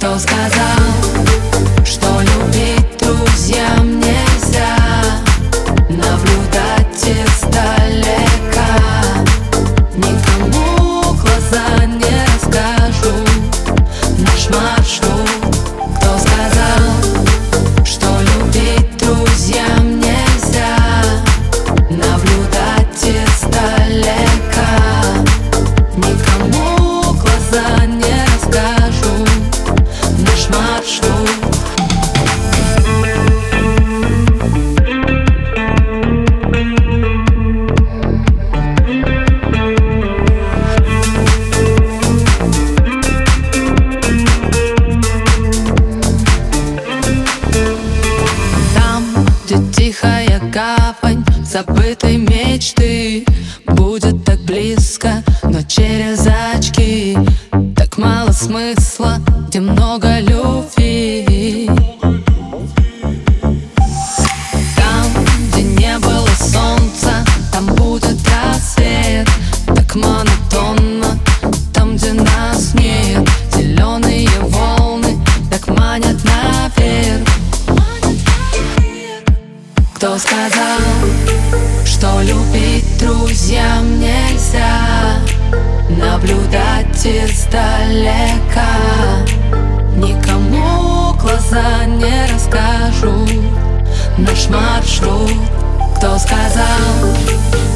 кто сказал тихая гавань Забытой мечты. Будет так близко, но через очки. Так мало смысла, где много любви сказал, что любить друзьям нельзя Наблюдать издалека. Никому глаза не расскажу. Наш маршрут Кто сказал,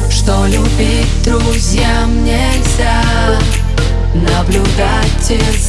что любить друзьям нельзя Наблюдать издалека